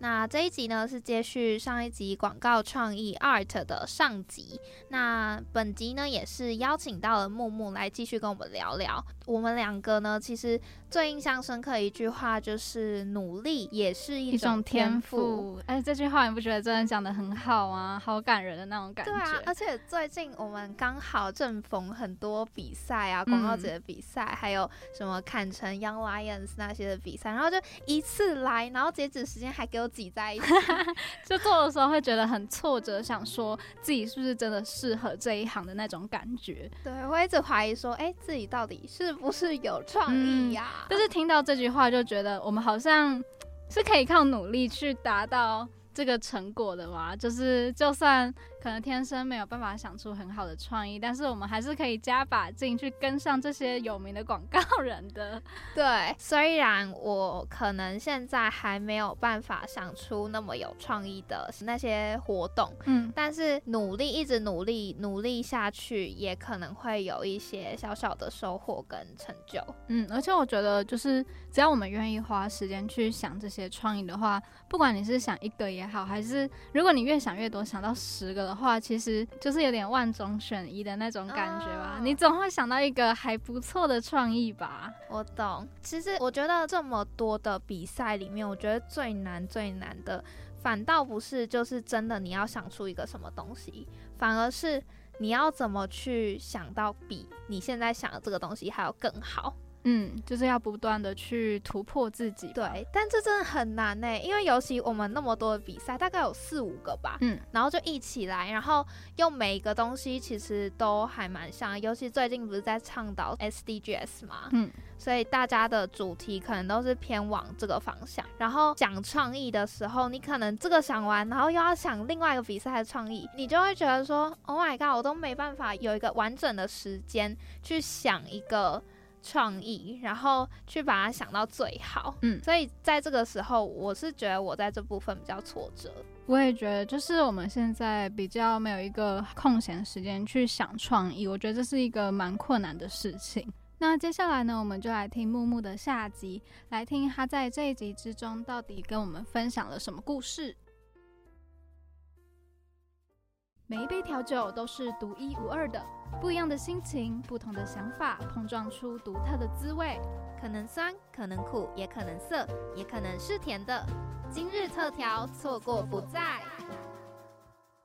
那这一集呢是接续上一集广告创意 Art 的上集。那本集呢也是邀请到了木木来继续跟我们聊聊。我们两个呢，其实最印象深刻一句话就是“努力也是一种天赋”。哎，这句话你不觉得真的讲的很好啊？好感人的那种感觉。对啊，而且最近我们刚好正逢很多比赛啊，广告节的比赛，还有什么坎城 Young Lions 那些的比赛，然后就一次来，然后截止时间还给我挤在一起，就做的时候会觉得很挫折，想说自己是不是真的适合这一行的那种感觉。对我一直怀疑说，哎，自己到底是。不是有创意呀，但是听到这句话就觉得我们好像是可以靠努力去达到这个成果的嘛，就是就算。可能天生没有办法想出很好的创意，但是我们还是可以加把劲去跟上这些有名的广告人的。对，虽然我可能现在还没有办法想出那么有创意的那些活动，嗯，但是努力一直努力努力下去，也可能会有一些小小的收获跟成就。嗯，而且我觉得就是只要我们愿意花时间去想这些创意的话，不管你是想一个也好，还是如果你越想越多，想到十个。的话，其实就是有点万中选一的那种感觉吧。你总会想到一个还不错的创意吧？我懂。其实我觉得这么多的比赛里面，我觉得最难最难的，反倒不是就是真的你要想出一个什么东西，反而是你要怎么去想到比你现在想的这个东西还要更好。嗯，就是要不断的去突破自己。对，但这真的很难呢，因为尤其我们那么多的比赛，大概有四五个吧，嗯，然后就一起来，然后用每一个东西其实都还蛮像，尤其最近不是在倡导 SDGs 嘛，嗯，所以大家的主题可能都是偏往这个方向。然后讲创意的时候，你可能这个想完，然后又要想另外一个比赛的创意，你就会觉得说，Oh my god，我都没办法有一个完整的时间去想一个。创意，然后去把它想到最好，嗯，所以在这个时候，我是觉得我在这部分比较挫折。我也觉得，就是我们现在比较没有一个空闲时间去想创意，我觉得这是一个蛮困难的事情。那接下来呢，我们就来听木木的下集，来听他在这一集之中到底跟我们分享了什么故事。每一杯调酒都是独一无二的，不一样的心情，不同的想法，碰撞出独特的滋味。可能酸，可能苦，也可能涩，也可能是甜的。今日特调，错过不再。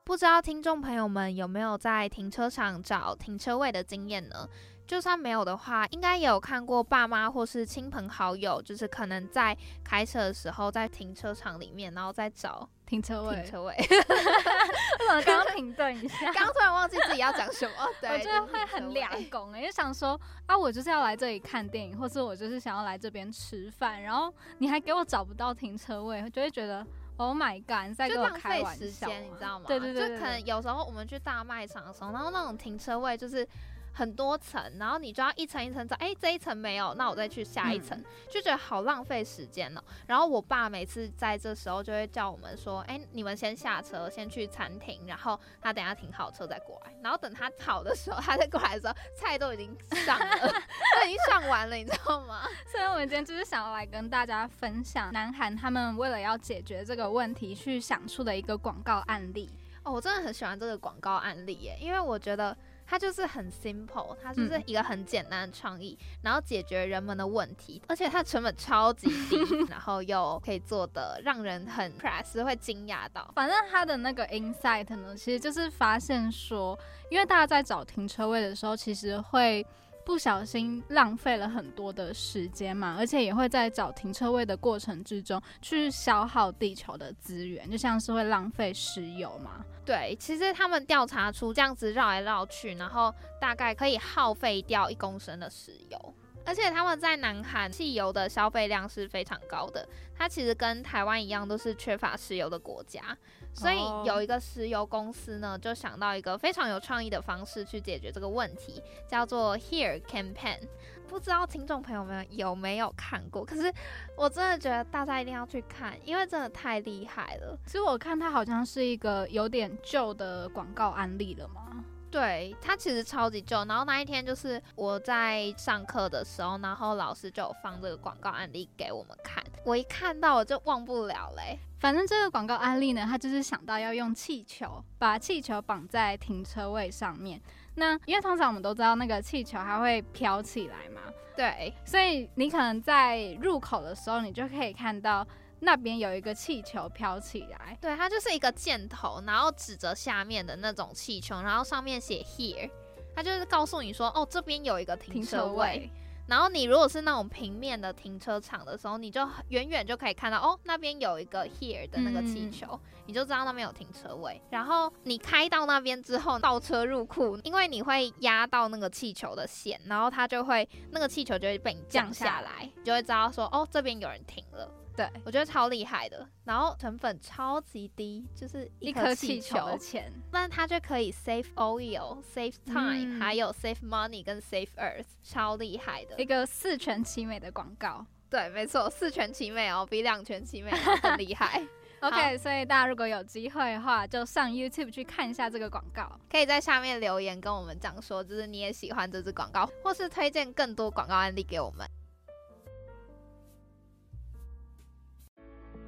不知道听众朋友们有没有在停车场找停车位的经验呢？就算没有的话，应该也有看过爸妈或是亲朋好友，就是可能在开车的时候在停车场里面，然后再找。停车位，停车位。我刚刚停顿一下，刚刚突然忘记自己要讲什么。对，我觉得会很两公哎，就想说啊，我就是要来这里看电影，或是我就是想要来这边吃饭，然后你还给我找不到停车位，就会觉得 Oh my God，你在跟我开玩笑，你知道吗？对对对，就可能有时候我们去大卖场的时候，然后那种停车位就是。很多层，然后你就要一层一层找，哎，这一层没有，那我再去下一层，就觉得好浪费时间哦。然后我爸每次在这时候就会叫我们说，哎，你们先下车，先去餐厅，然后他等下停好车再过来。然后等他好的时候，他再过来的时候，菜都已经上了，都已经上完了，你知道吗？所以我们今天就是想要来跟大家分享南韩他们为了要解决这个问题去想出的一个广告案例。哦，我真的很喜欢这个广告案例耶，因为我觉得。它就是很 simple，它就是一个很简单的创意，然后解决人们的问题，而且它成本超级低，然后又可以做的让人很 press 会惊讶到。反正它的那个 insight 呢，其实就是发现说，因为大家在找停车位的时候，其实会。不小心浪费了很多的时间嘛，而且也会在找停车位的过程之中去消耗地球的资源，就像是会浪费石油嘛。对，其实他们调查出这样子绕来绕去，然后大概可以耗费掉一公升的石油。而且他们在南韩汽油的消费量是非常高的，它其实跟台湾一样都是缺乏石油的国家，所以有一个石油公司呢，就想到一个非常有创意的方式去解决这个问题，叫做 Here Campaign。不知道听众朋友们有没有看过？可是我真的觉得大家一定要去看，因为真的太厉害了。其实我看它好像是一个有点旧的广告案例了嘛？对，它其实超级旧。然后那一天就是我在上课的时候，然后老师就有放这个广告案例给我们看。我一看到我就忘不了嘞。反正这个广告案例呢，他就是想到要用气球，把气球绑在停车位上面。那因为通常我们都知道那个气球它会飘起来嘛，对，所以你可能在入口的时候，你就可以看到那边有一个气球飘起来，对，它就是一个箭头，然后指着下面的那种气球，然后上面写 here，它就是告诉你说，哦，这边有一个停车位。然后你如果是那种平面的停车场的时候，你就远远就可以看到哦，那边有一个 here 的那个气球，你就知道那边有停车位。然后你开到那边之后，倒车入库，因为你会压到那个气球的线，然后它就会那个气球就会被你降下来，你就会知道说哦，这边有人停了。对，我觉得超厉害的，然后成本超级低，就是一颗气球。的钱，那它就可以 save oil、save time，还有 save money 跟 save earth，超厉害的。一个四全其美的广告。对，没错，四全其美哦，比两全其美更厉害。OK，所以大家如果有机会的话，就上 YouTube 去看一下这个广告，可以在下面留言跟我们讲说，就是你也喜欢这支广告，或是推荐更多广告案例给我们。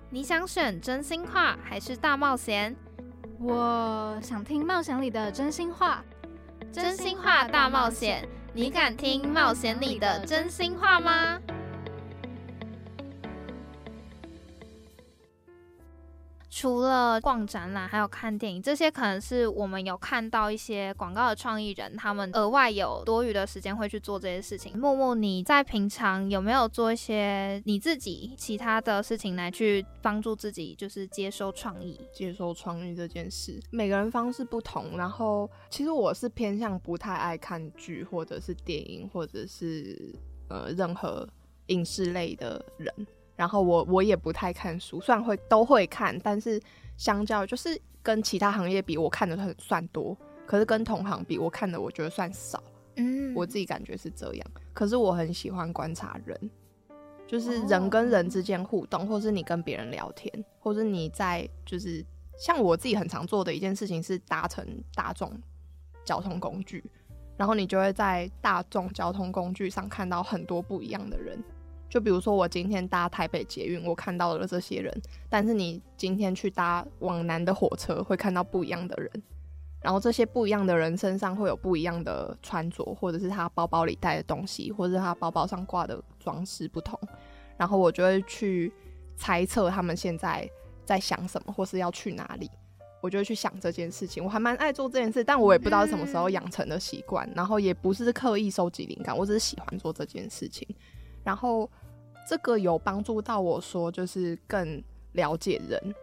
你想选真心话还是大冒险？我想听冒险里的真心话。真心话大冒险，你敢听冒险里的真心话吗？除了逛展览，还有看电影，这些可能是我们有看到一些广告的创意人，他们额外有多余的时间会去做这些事情。木木，你在平常有没有做一些你自己其他的事情来去帮助自己，就是接收创意？接收创意这件事，每个人方式不同。然后，其实我是偏向不太爱看剧，或者是电影，或者是呃任何影视类的人。然后我我也不太看书，虽然会都会看，但是相较就是跟其他行业比，我看的很算多，可是跟同行比，我看的我觉得算少。嗯，我自己感觉是这样。可是我很喜欢观察人，就是人跟人之间互动，或是你跟别人聊天，或是你在就是像我自己很常做的一件事情是搭乘大众交通工具，然后你就会在大众交通工具上看到很多不一样的人。就比如说，我今天搭台北捷运，我看到了这些人。但是你今天去搭往南的火车，会看到不一样的人。然后这些不一样的人身上会有不一样的穿着，或者是他包包里带的东西，或者是他包包上挂的装饰不同。然后我就会去猜测他们现在在想什么，或是要去哪里。我就会去想这件事情。我还蛮爱做这件事，但我也不知道什么时候养成的习惯。然后也不是刻意收集灵感，我只是喜欢做这件事情。然后这个有帮助到我说，就是更了解人。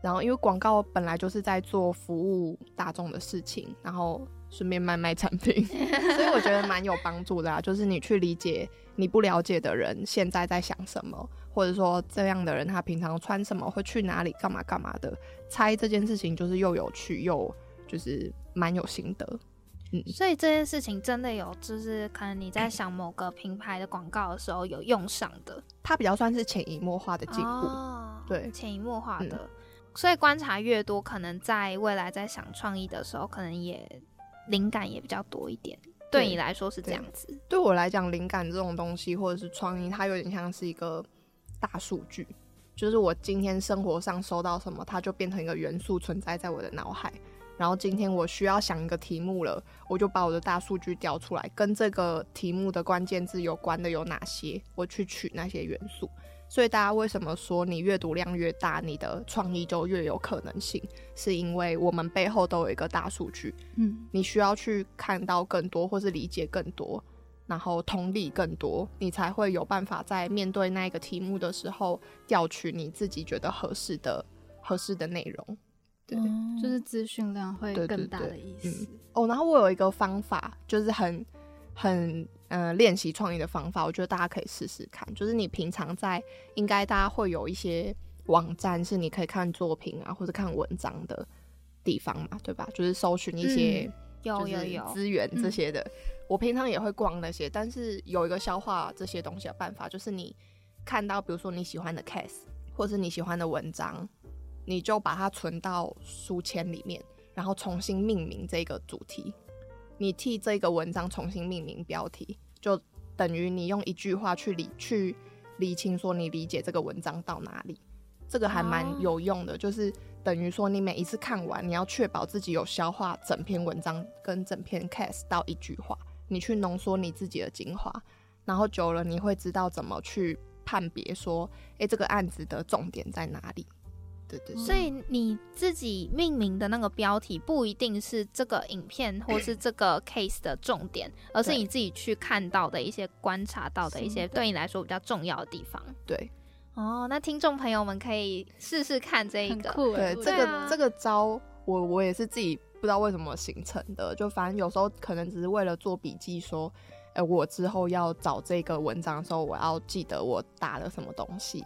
然后因为广告本来就是在做服务大众的事情，然后顺便卖卖产品，所以我觉得蛮有帮助的啊。就是你去理解你不了解的人现在在想什么，或者说这样的人他平常穿什么，会去哪里，干嘛干嘛的，猜这件事情就是又有趣又就是蛮有心得。所以这件事情真的有，就是可能你在想某个品牌的广告的时候有用上的，它比较算是潜移默化的进步，对，潜移默化的。所以观察越多，可能在未来在想创意的时候，可能也灵感也比较多一点。对你来说是这样子，对我来讲，灵感这种东西或者是创意，它有点像是一个大数据，就是我今天生活上收到什么，它就变成一个元素存在在我的脑海。然后今天我需要想一个题目了，我就把我的大数据调出来，跟这个题目的关键字有关的有哪些，我去取那些元素。所以大家为什么说你阅读量越大，你的创意就越有可能性？是因为我们背后都有一个大数据，嗯，你需要去看到更多，或是理解更多，然后同理更多，你才会有办法在面对那个题目的时候调取你自己觉得合适的、合适的内容。对，就是资讯量会更大的意思。哦，然后我有一个方法，就是很很嗯练习创意的方法，我觉得大家可以试试看。就是你平常在应该大家会有一些网站是你可以看作品啊或者看文章的地方嘛，对吧？就是搜寻一些有有有资源这些的。我平常也会逛那些，但是有一个消化这些东西的办法，就是你看到比如说你喜欢的 case 或是你喜欢的文章，你就把它存到书签里面，然后重新命名这个主题。你替这个文章重新命名标题，就等于你用一句话去理去理清说你理解这个文章到哪里，这个还蛮有用的。就是等于说你每一次看完，你要确保自己有消化整篇文章跟整篇 case 到一句话，你去浓缩你自己的精华，然后久了你会知道怎么去判别说，诶，这个案子的重点在哪里。对对，所以你自己命名的那个标题不一定是这个影片或是这个 case 的重点，而是你自己去看到的一些观察到的一些对你来说比较重要的地方。对，哦，那听众朋友们可以试试看这一个，对，这个这个招我我也是自己不知道为什么形成的，就反正有时候可能只是为了做笔记，说，哎，我之后要找这个文章的时候，我要记得我打了什么东西。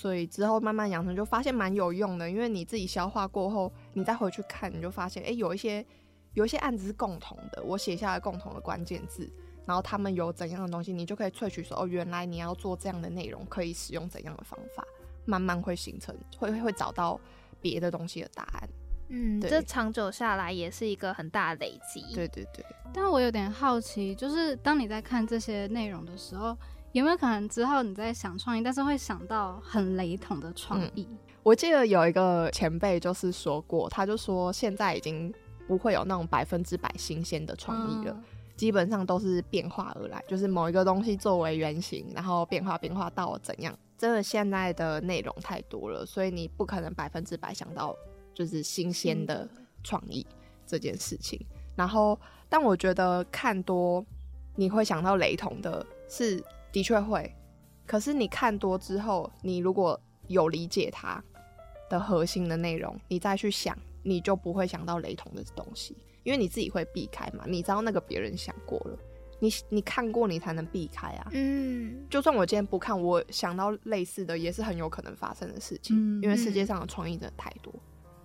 所以之后慢慢养成，就发现蛮有用的。因为你自己消化过后，你再回去看，你就发现，哎，有一些有一些案子是共同的，我写下来共同的关键字，然后他们有怎样的东西，你就可以萃取说，哦，原来你要做这样的内容，可以使用怎样的方法，慢慢会形成，会会找到别的东西的答案。嗯，这长久下来也是一个很大的累积。对对对。但我有点好奇，就是当你在看这些内容的时候。有没有可能之后你在想创意，但是会想到很雷同的创意？我记得有一个前辈就是说过，他就说现在已经不会有那种百分之百新鲜的创意了，基本上都是变化而来，就是某一个东西作为原型，然后变化变化到怎样。真的现在的内容太多了，所以你不可能百分之百想到就是新鲜的创意这件事情。然后，但我觉得看多你会想到雷同的是。的确会，可是你看多之后，你如果有理解它的核心的内容，你再去想，你就不会想到雷同的东西，因为你自己会避开嘛。你知道那个别人想过了，你你看过，你才能避开啊。嗯，就算我今天不看，我想到类似的也是很有可能发生的事情，因为世界上的创意真的太多。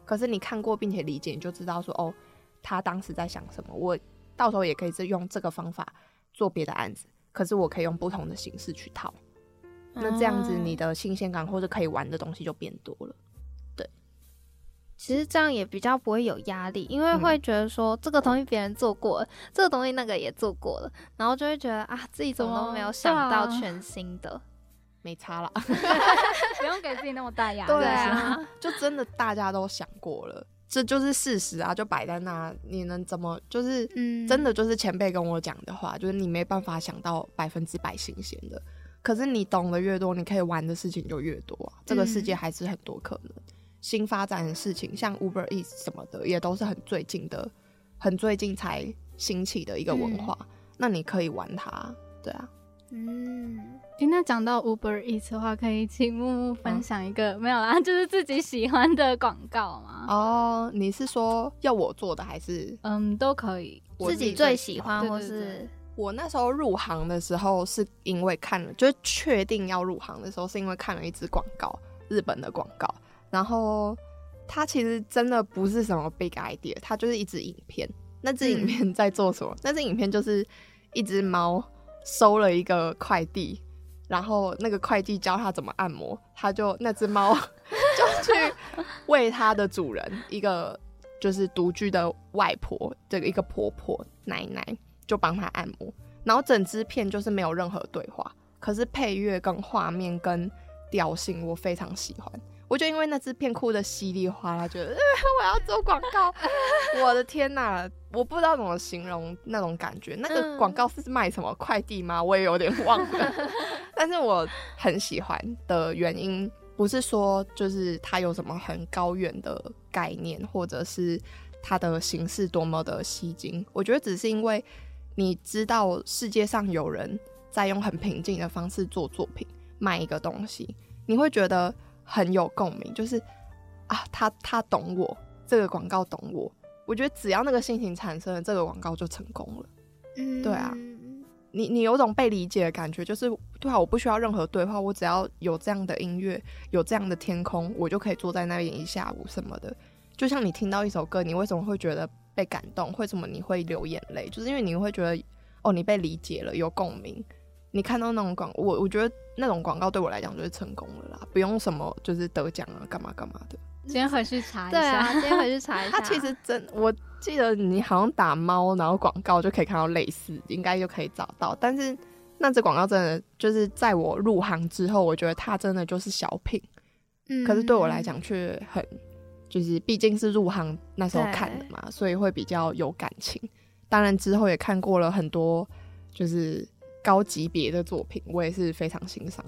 可是你看过并且理解，你就知道说哦，他当时在想什么。我到时候也可以是用这个方法做别的案子。可是我可以用不同的形式去套，那这样子你的新鲜感或者可以玩的东西就变多了。对，其实这样也比较不会有压力，因为会觉得说这个东西别人做过了，这个东西那个也做过了，然后就会觉得啊自己怎么都没有想到全新的，没差了 不用给自己那么大压力。对啊，就真的大家都想过了。这就是事实啊，就摆在那，你能怎么就是，真的就是前辈跟我讲的话，就是你没办法想到百分之百新鲜的，可是你懂得越多，你可以玩的事情就越多啊。这个世界还是很多可能新发展的事情，像 Uber Eats 什么的，也都是很最近的，很最近才兴起的一个文化。那你可以玩它，对啊。嗯，今天讲到 Uber Eats 的话，可以请木木分享一个没有啦，就是自己喜欢的广告吗？哦，你是说要我做的还是？嗯，都可以，自己最喜欢或是我那时候入行的时候，是因为看了，就是确定要入行的时候，是因为看了一支广告，日本的广告，然后它其实真的不是什么 big idea，它就是一支影片。那支影片在做什么？那支影片就是一只猫。收了一个快递，然后那个快递教他怎么按摩，他就那只猫 就去喂它的主人，一个就是独居的外婆，这个一个婆婆奶奶就帮他按摩，然后整支片就是没有任何对话，可是配乐跟画面跟调性我非常喜欢。我就因为那支片哭的稀里哗啦，觉得 我要做广告，我的天哪！我不知道怎么形容那种感觉。那个广告是卖什么快递吗？我也有点忘了。但是我很喜欢的原因，不是说就是它有什么很高远的概念，或者是它的形式多么的吸睛。我觉得只是因为你知道世界上有人在用很平静的方式做作品，卖一个东西，你会觉得。很有共鸣，就是啊，他他懂我，这个广告懂我。我觉得只要那个心情产生了，这个广告就成功了。嗯，对啊，你你有种被理解的感觉，就是对啊，我不需要任何对话，我只要有这样的音乐，有这样的天空，我就可以坐在那边一下午什么的。就像你听到一首歌，你为什么会觉得被感动？为什么你会流眼泪？就是因为你会觉得哦，你被理解了，有共鸣。你看到那种广，我我觉得那种广告对我来讲就是成功了啦，不用什么就是得奖啊，干嘛干嘛的。今天回去查一下。对啊，今天回去查一下。他其实真，我记得你好像打猫，然后广告就可以看到类似，应该就可以找到。但是那支广告真的就是在我入行之后，我觉得它真的就是小品。嗯。可是对我来讲却很，就是毕竟是入行那时候看的嘛，所以会比较有感情。当然之后也看过了很多，就是高级别的作品，我也是非常欣赏。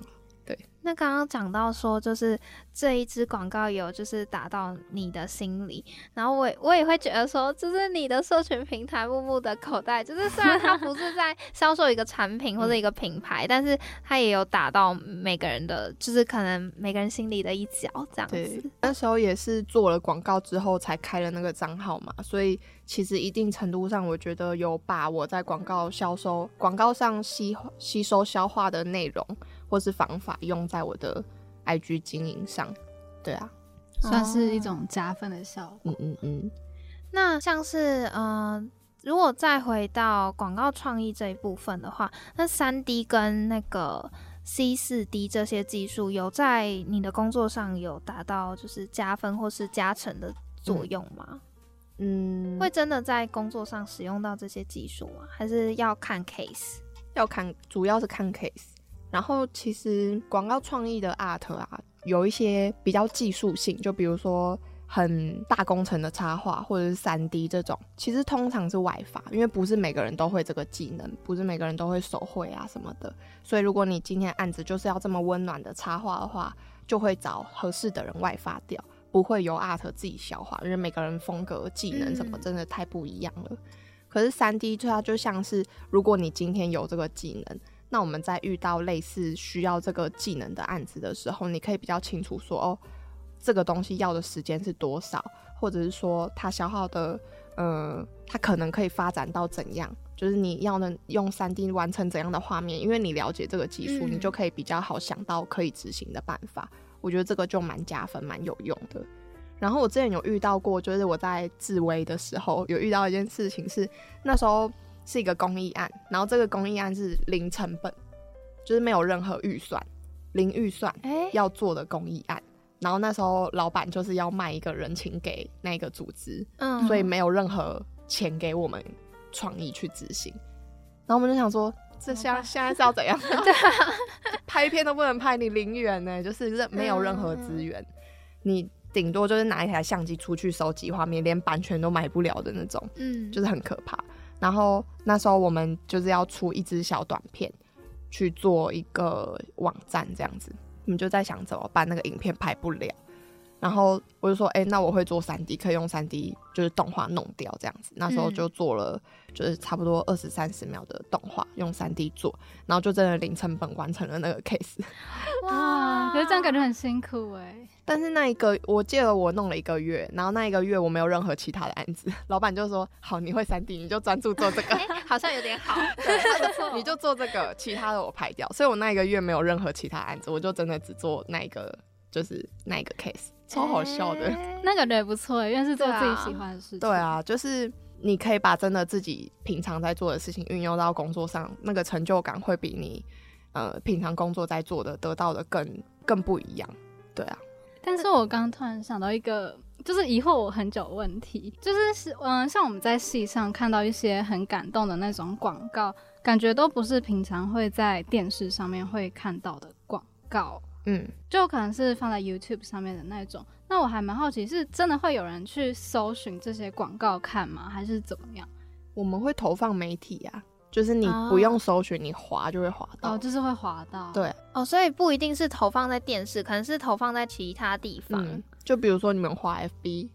对，那刚刚讲到说，就是这一支广告有就是打到你的心里，然后我我也会觉得说，就是你的社群平台木木的口袋，就是虽然它不是在 销售一个产品或者一个品牌，但是它也有打到每个人的，就是可能每个人心里的一角这样子。那时候也是做了广告之后才开了那个账号嘛，所以其实一定程度上，我觉得有把我在广告销售、广告上吸吸收消化的内容。或是方法用在我的 IG 经营上，对啊，算是一种加分的效果。嗯嗯嗯。那像是呃，如果再回到广告创意这一部分的话，那三 D 跟那个 C 四 D 这些技术有在你的工作上有达到就是加分或是加成的作用吗？嗯，会真的在工作上使用到这些技术吗？还是要看 case？要看，主要是看 case。然后其实广告创意的 art 啊，有一些比较技术性，就比如说很大工程的插画或者是三 D 这种，其实通常是外发，因为不是每个人都会这个技能，不是每个人都会手绘啊什么的。所以如果你今天案子就是要这么温暖的插画的话，就会找合适的人外发掉，不会由 art 自己消化，因为每个人风格、技能什么真的太不一样了。可是三 D 就它就像是，如果你今天有这个技能。那我们在遇到类似需要这个技能的案子的时候，你可以比较清楚说，哦，这个东西要的时间是多少，或者是说它消耗的，呃，它可能可以发展到怎样，就是你要能用三 D 完成怎样的画面，因为你了解这个技术，你就可以比较好想到可以执行的办法。我觉得这个就蛮加分、蛮有用的。然后我之前有遇到过，就是我在自微的时候有遇到一件事情，是那时候。是一个公益案，然后这个公益案是零成本，就是没有任何预算，零预算要做的公益案。然后那时候老板就是要卖一个人情给那个组织，嗯，所以没有任何钱给我们创意去执行。然后我们就想说，这现现在是要怎样？对啊，拍片都不能拍，你零元呢，就是任没有任何资源，你顶多就是拿一台相机出去收集画面，连版权都买不了的那种，嗯，就是很可怕。然后那时候我们就是要出一支小短片，去做一个网站这样子，我们就在想怎么办，那个影片拍不了。然后我就说，哎，那我会做三 D，可以用三 D 就是动画弄掉这样子。那时候就做了，就是差不多二十三十秒的动画，用三 D 做，然后就真的零成本完成了那个 case。哇，可是这样感觉很辛苦哎。但是那一个，我记得我弄了一个月，然后那一个月我没有任何其他的案子，老板就说，好，你会三 D，你就专注做这个，好像有点好，你就做这个，其他的我排掉。所以我那一个月没有任何其他案子，我就真的只做那一个，就是那一个 case。超好笑的，那个也不错，因为是做自己喜欢的事情。对啊，就是你可以把真的自己平常在做的事情运用到工作上，那个成就感会比你呃平常工作在做的得到的更更不一样。对啊，但是我刚刚突然想到一个，就是疑惑我很久问题，就是是嗯，像我们在戏上看到一些很感动的那种广告，感觉都不是平常会在电视上面会看到的广告。嗯，就可能是放在 YouTube 上面的那种。那我还蛮好奇，是真的会有人去搜寻这些广告看吗？还是怎么样？我们会投放媒体啊，就是你不用搜寻，你滑就会滑到。哦，就是会滑到。对。哦，所以不一定是投放在电视，可能是投放在其他地方。就比如说你们滑 FB，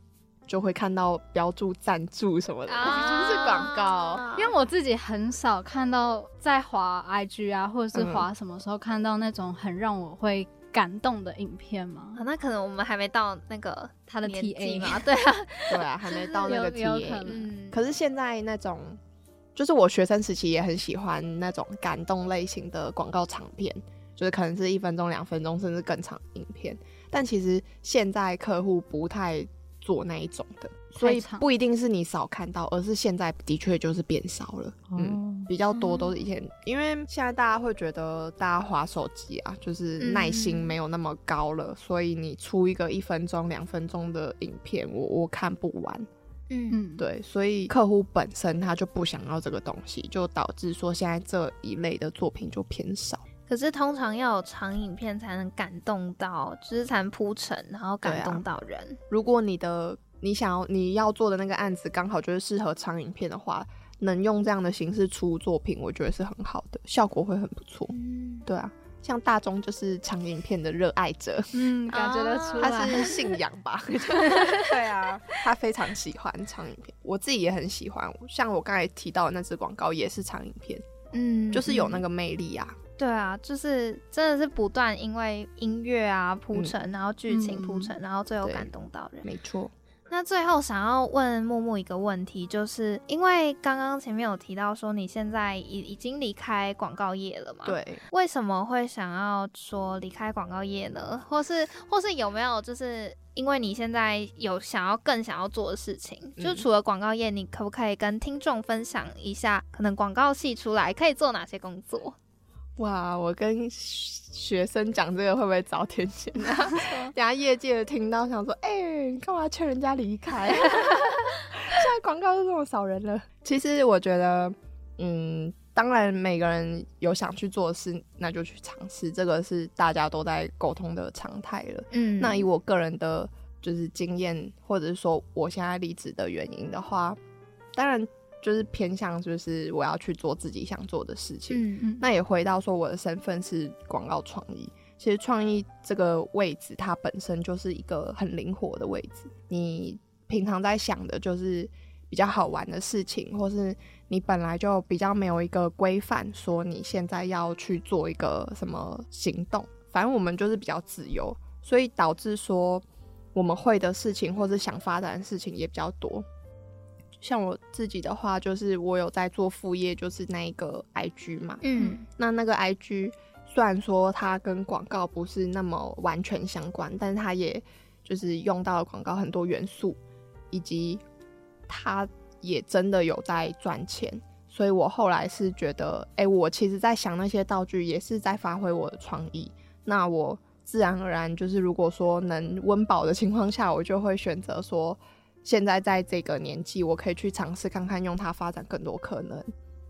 就会看到标注赞助什么的，就是广告。因为我自己很少看到在滑 IG 啊，或者是滑什么时候看到那种很让我会。感动的影片吗？那可能我们还没到那个他的 T A 嘛，对啊，对啊，还没到那个 T A。可是现在那种就是我学生时期也很喜欢那种感动类型的广告长片，就是可能是一分钟、两分钟，甚至更长影片。但其实现在客户不太做那一种的，所以不一定是你少看到，而是现在的确就是变少了。嗯，比较多都是以前，因为现在大家会觉得大家划手机啊，就是耐心没有那么高了，所以你出一个一分钟、两分钟的影片，我我看不完。嗯，对，所以客户本身他就不想要这个东西，就导致说现在这一类的作品就偏少。可是通常要有长影片才能感动到，就是才能铺陈，然后感动到人。如果你的你想要你要做的那个案子刚好就是适合长影片的话，能用这样的形式出作品，我觉得是很好的，效果会很不错。嗯，对啊。像大钟就是长影片的热爱者，嗯，感觉得出来，他是信仰吧？对啊，他非常喜欢长影片，我自己也很喜欢。像我刚才提到的那支广告也是长影片，嗯，就是有那个魅力啊。对啊，就是真的是不断因为音乐啊铺陈，然后剧情铺陈，然后最后感动到人。没错。那最后想要问木木一个问题，就是因为刚刚前面有提到说你现在已已经离开广告业了嘛？对。为什么会想要说离开广告业呢？或是或是有没有就是因为你现在有想要更想要做的事情？就除了广告业，你可不可以跟听众分享一下，可能广告系出来可以做哪些工作？哇，我跟学生讲这个会不会遭天谴？等下业界听到想说，哎，你干嘛劝人家离开？现在广告都这么少人了。其实我觉得，嗯，当然每个人有想去做的事，那就去尝试，这个是大家都在沟通的常态了。嗯，那以我个人的，就是经验，或者是说我现在离职的原因的话，当然。就是偏向，就是我要去做自己想做的事情。嗯嗯。那也回到说，我的身份是广告创意。其实创意这个位置，它本身就是一个很灵活的位置。你平常在想的就是比较好玩的事情，或是你本来就比较没有一个规范，说你现在要去做一个什么行动。反正我们就是比较自由，所以导致说我们会的事情，或是想发展的事情也比较多。像我自己的话，就是我有在做副业，就是那一个 IG 嘛。嗯，那那个 IG 虽然说它跟广告不是那么完全相关，但是它也就是用到了广告很多元素，以及它也真的有在赚钱。所以我后来是觉得，哎，我其实在想那些道具，也是在发挥我的创意。那我自然而然就是，如果说能温饱的情况下，我就会选择说。现在在这个年纪，我可以去尝试看看用它发展更多可能，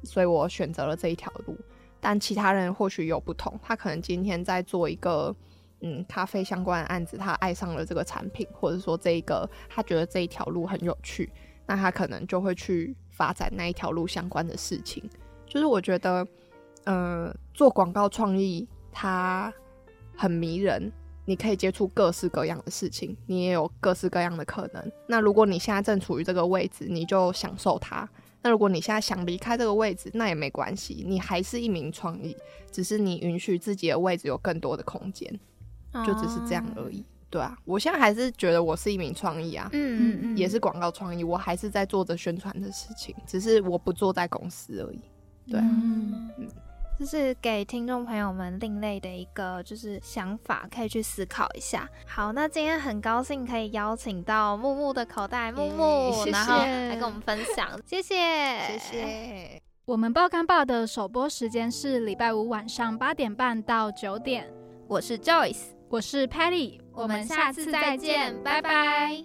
所以我选择了这一条路。但其他人或许有不同，他可能今天在做一个嗯咖啡相关的案子，他爱上了这个产品，或者说这一个他觉得这一条路很有趣，那他可能就会去发展那一条路相关的事情。就是我觉得，嗯，做广告创意它很迷人。你可以接触各式各样的事情，你也有各式各样的可能。那如果你现在正处于这个位置，你就享受它。那如果你现在想离开这个位置，那也没关系，你还是一名创意，只是你允许自己的位置有更多的空间，就只是这样而已。对啊，我现在还是觉得我是一名创意啊，嗯嗯嗯，也是广告创意，我还是在做着宣传的事情，只是我不坐在公司而已。对啊，嗯。就是给听众朋友们另类的一个就是想法，可以去思考一下。好，那今天很高兴可以邀请到木木的口袋木木，然后来跟我们分享，谢谢，谢谢。我们爆肝报的首播时间是礼拜五晚上八点半到九点。我是 Joyce，我是 Patty，我们下次再见，拜拜。